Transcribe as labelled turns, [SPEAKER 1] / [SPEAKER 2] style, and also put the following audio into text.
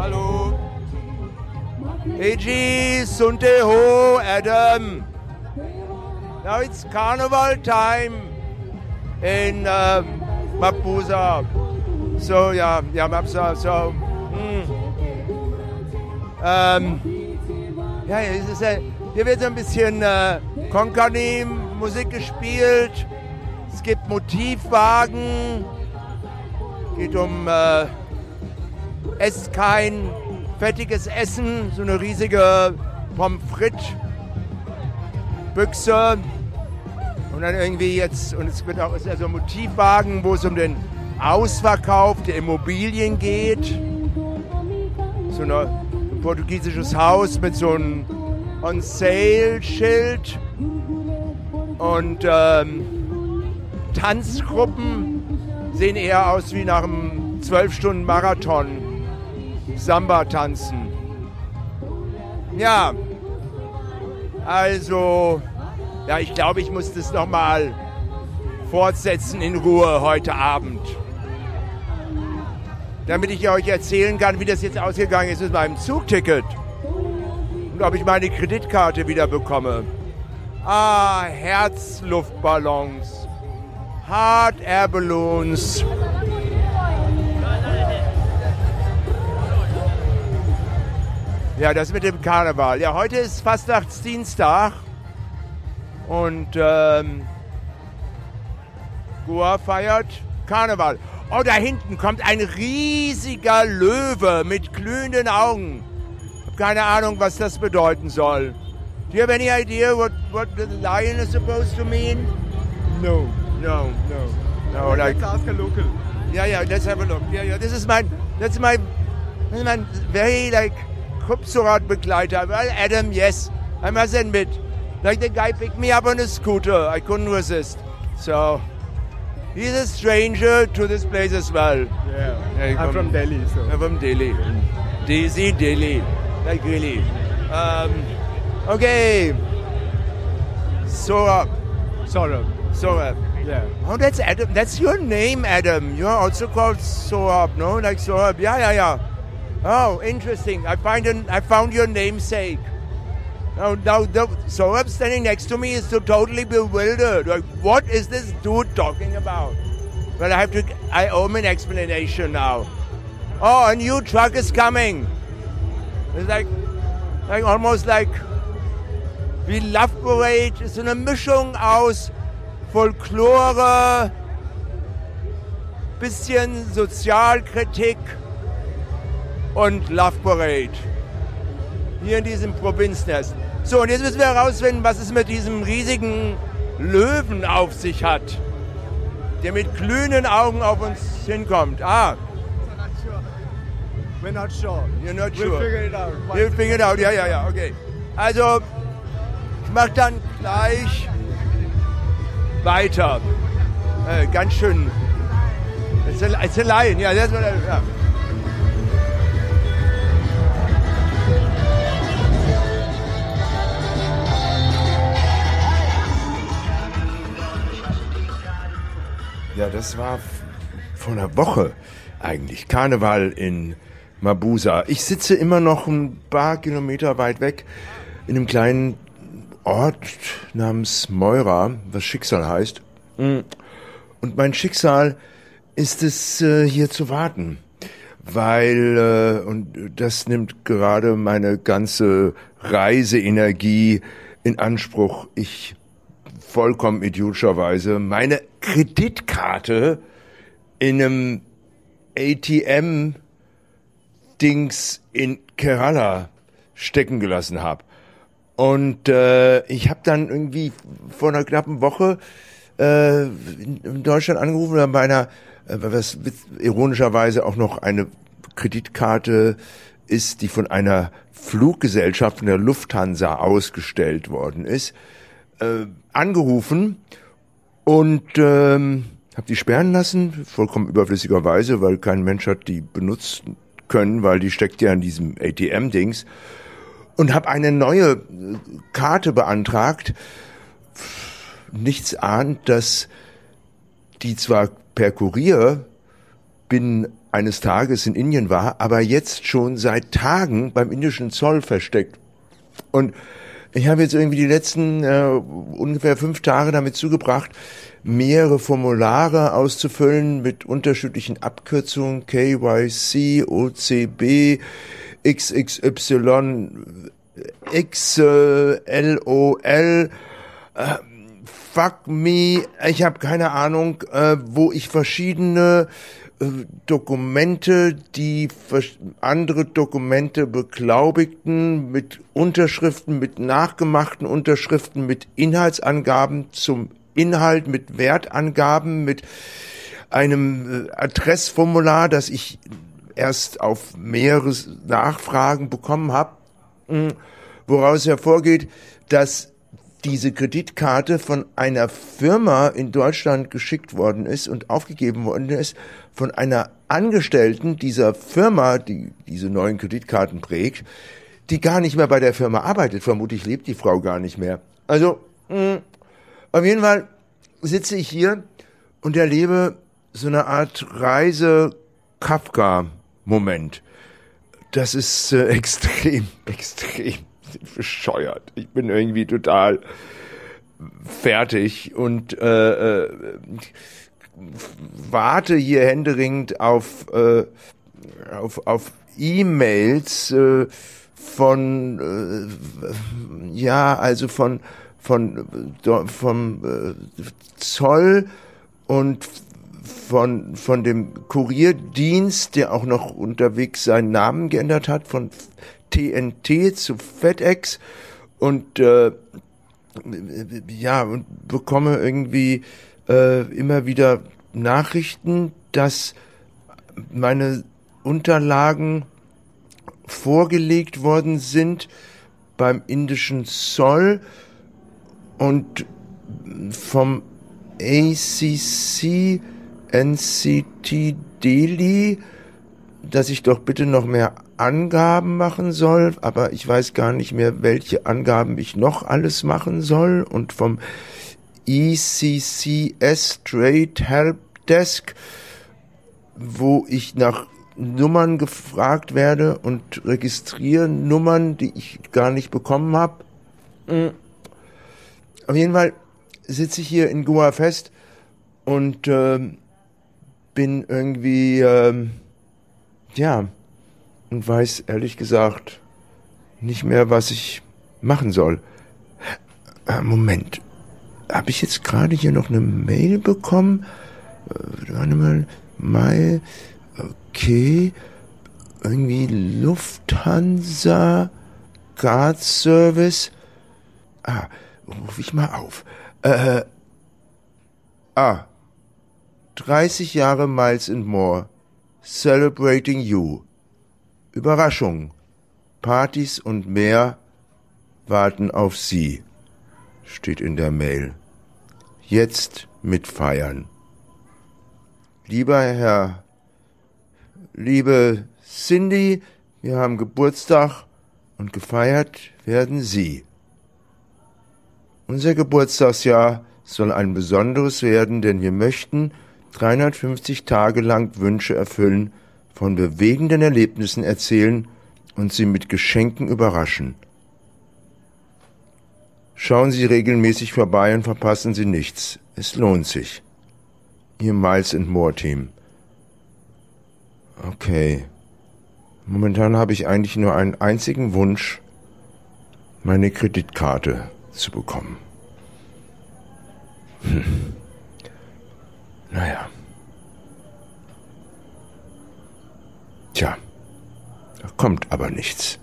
[SPEAKER 1] Hallo. Eiji, Sunte Ho, Adam. Now it's carnival time in uh, Mapusa. So, ja, ja, Mapsa, so. Mm. Ähm, ja, es ist hier wird so ein bisschen äh, Konkani-Musik gespielt. Es gibt Motivwagen. Geht um äh, esst kein fettiges Essen, so eine riesige Pommes frites Büchse. Und dann irgendwie jetzt, und es wird auch, ist ja so ein Motivwagen, wo es um den Ausverkauf der Immobilien geht. So eine, ein portugiesisches Haus mit so einem On-Sale-Schild. Und ähm, Tanzgruppen sehen eher aus wie nach einem 12-Stunden-Marathon. Samba tanzen. Ja, also, ja, ich glaube, ich muss das nochmal fortsetzen in Ruhe heute Abend. Damit ich euch erzählen kann, wie das jetzt ausgegangen ist mit meinem Zugticket. Und ob ich meine Kreditkarte wieder bekomme. Ah, Herzluftballons. Hard Air Balloons. Ja, das mit dem Karneval. Ja, heute ist Fastnachtsdienstag und ähm, Goa feiert Karneval. Oh, da hinten kommt ein riesiger Löwe mit glühenden Augen. Ich habe keine Ahnung, was das bedeuten soll. Do you have any idea what, what the lion is supposed to mean?
[SPEAKER 2] No.
[SPEAKER 1] No, no. No, like,
[SPEAKER 2] Let's ask a local.
[SPEAKER 1] yeah, yeah, let's have a look. Yeah, yeah, this is my, that's my, this is my very, like, Kupsurat-Begleiter. Well, Adam, yes, I must admit. Like, the guy picked me up on a scooter. I couldn't resist. So, he's a stranger to this place as well.
[SPEAKER 2] Yeah. I'm
[SPEAKER 1] come-
[SPEAKER 2] from Delhi, so.
[SPEAKER 1] I'm from Delhi. Daisy Delhi. Like, really. Um, okay. Sorab.
[SPEAKER 2] Saurabh.
[SPEAKER 1] Sorab.
[SPEAKER 2] Yeah.
[SPEAKER 1] Oh, that's Adam. That's your name, Adam. You're also called Soab, no? Like Soab. Yeah, yeah, yeah. Oh, interesting. I find an, I found your namesake. Now, now the Soab standing next to me is so totally bewildered. Like, what is this dude talking about? But I have to. I owe him an explanation now. Oh, a new truck is coming. It's like, like almost like wie Love Parade so eine Mischung aus Folklore, bisschen Sozialkritik und Love Parade. Hier in diesem Provinznest. So, und jetzt müssen wir herausfinden, was es mit diesem riesigen Löwen auf sich hat, der mit glühenden Augen auf uns hinkommt. Ah,
[SPEAKER 2] We're not sure.
[SPEAKER 1] you're not
[SPEAKER 2] We'll
[SPEAKER 1] sure.
[SPEAKER 2] figure it out.
[SPEAKER 1] We'll figure it out, ja, ja, ja, okay. Also, ich mach dann gleich weiter. Äh, ganz schön. It's a, it's a lion, ja, that's what I. das war vor einer Woche eigentlich. Karneval in Mabusa. Ich sitze immer noch ein paar Kilometer weit weg in einem kleinen Ort namens Moira, was Schicksal heißt. Mm. Und mein Schicksal ist es, äh, hier zu warten. Weil, äh, und das nimmt gerade meine ganze Reiseenergie in Anspruch. Ich vollkommen idiotischerweise meine Kreditkarte in einem ATM Dings in Kerala stecken gelassen habe. Und äh, ich habe dann irgendwie vor einer knappen Woche äh, in Deutschland angerufen oder bei einer, äh, was ironischerweise auch noch eine Kreditkarte ist, die von einer Fluggesellschaft von der Lufthansa ausgestellt worden ist, äh, angerufen und ähm, habe die sperren lassen, vollkommen überflüssigerweise, weil kein Mensch hat die benutzen können, weil die steckt ja in diesem ATM-Dings. Und habe eine neue äh, Karte beantragt. Nichts ahnt, dass die zwar per Kurier binnen eines Tages in Indien war, aber jetzt schon seit Tagen beim indischen Zoll versteckt. Und ich habe jetzt irgendwie die letzten äh, ungefähr fünf Tage damit zugebracht, mehrere Formulare auszufüllen mit unterschiedlichen Abkürzungen KYC, OCB, XXY, X, äh, äh, fuck me, ich habe keine Ahnung, äh, wo ich verschiedene Dokumente, die andere Dokumente beglaubigten, mit Unterschriften, mit nachgemachten Unterschriften, mit Inhaltsangaben zum Inhalt, mit Wertangaben, mit einem äh, Adressformular, das ich erst auf mehrere Nachfragen bekommen habe, hm, woraus hervorgeht, dass diese Kreditkarte von einer Firma in Deutschland geschickt worden ist und aufgegeben worden ist, von einer Angestellten dieser Firma, die diese neuen Kreditkarten prägt, die gar nicht mehr bei der Firma arbeitet. Vermutlich lebt die Frau gar nicht mehr. Also, mh, hm, auf jeden Fall sitze ich hier und erlebe so eine Art Reise-Kafka-Moment. Das ist äh, extrem, extrem bescheuert. Ich bin irgendwie total fertig und äh, äh, warte hier händeringend auf, äh, auf, auf E-Mails äh, von, äh, ja, also von, von, vom äh, Zoll und von, von dem Kurierdienst, der auch noch unterwegs seinen Namen geändert hat, von TNT zu FedEx und äh, ja, und bekomme irgendwie äh, immer wieder Nachrichten, dass meine Unterlagen vorgelegt worden sind beim indischen Zoll und vom ACC NCT Delhi, dass ich doch bitte noch mehr Angaben machen soll, aber ich weiß gar nicht mehr, welche Angaben ich noch alles machen soll und vom ECCS Trade Help Desk, wo ich nach Nummern gefragt werde und registriere Nummern, die ich gar nicht bekommen habe. Auf jeden Fall sitze ich hier in Goa fest und äh, bin irgendwie, äh, ja, und weiß ehrlich gesagt nicht mehr, was ich machen soll. Äh, Moment, habe ich jetzt gerade hier noch eine Mail bekommen? Äh, warte mal, Mai, okay, irgendwie Lufthansa, Guard Service. Ah, ruf ich mal auf. Äh, ah, 30 Jahre Miles and More, Celebrating You. Überraschung, Partys und mehr warten auf Sie, steht in der Mail jetzt mitfeiern. Lieber Herr, liebe Cindy, wir haben Geburtstag und gefeiert werden Sie. Unser Geburtstagsjahr soll ein besonderes werden, denn wir möchten 350 Tage lang Wünsche erfüllen, von bewegenden Erlebnissen erzählen und Sie mit Geschenken überraschen. Schauen Sie regelmäßig vorbei und verpassen Sie nichts. Es lohnt sich. Ihr Miles and More Team. Okay. Momentan habe ich eigentlich nur einen einzigen Wunsch, meine Kreditkarte zu bekommen. Hm. Naja. Tja, da kommt aber nichts.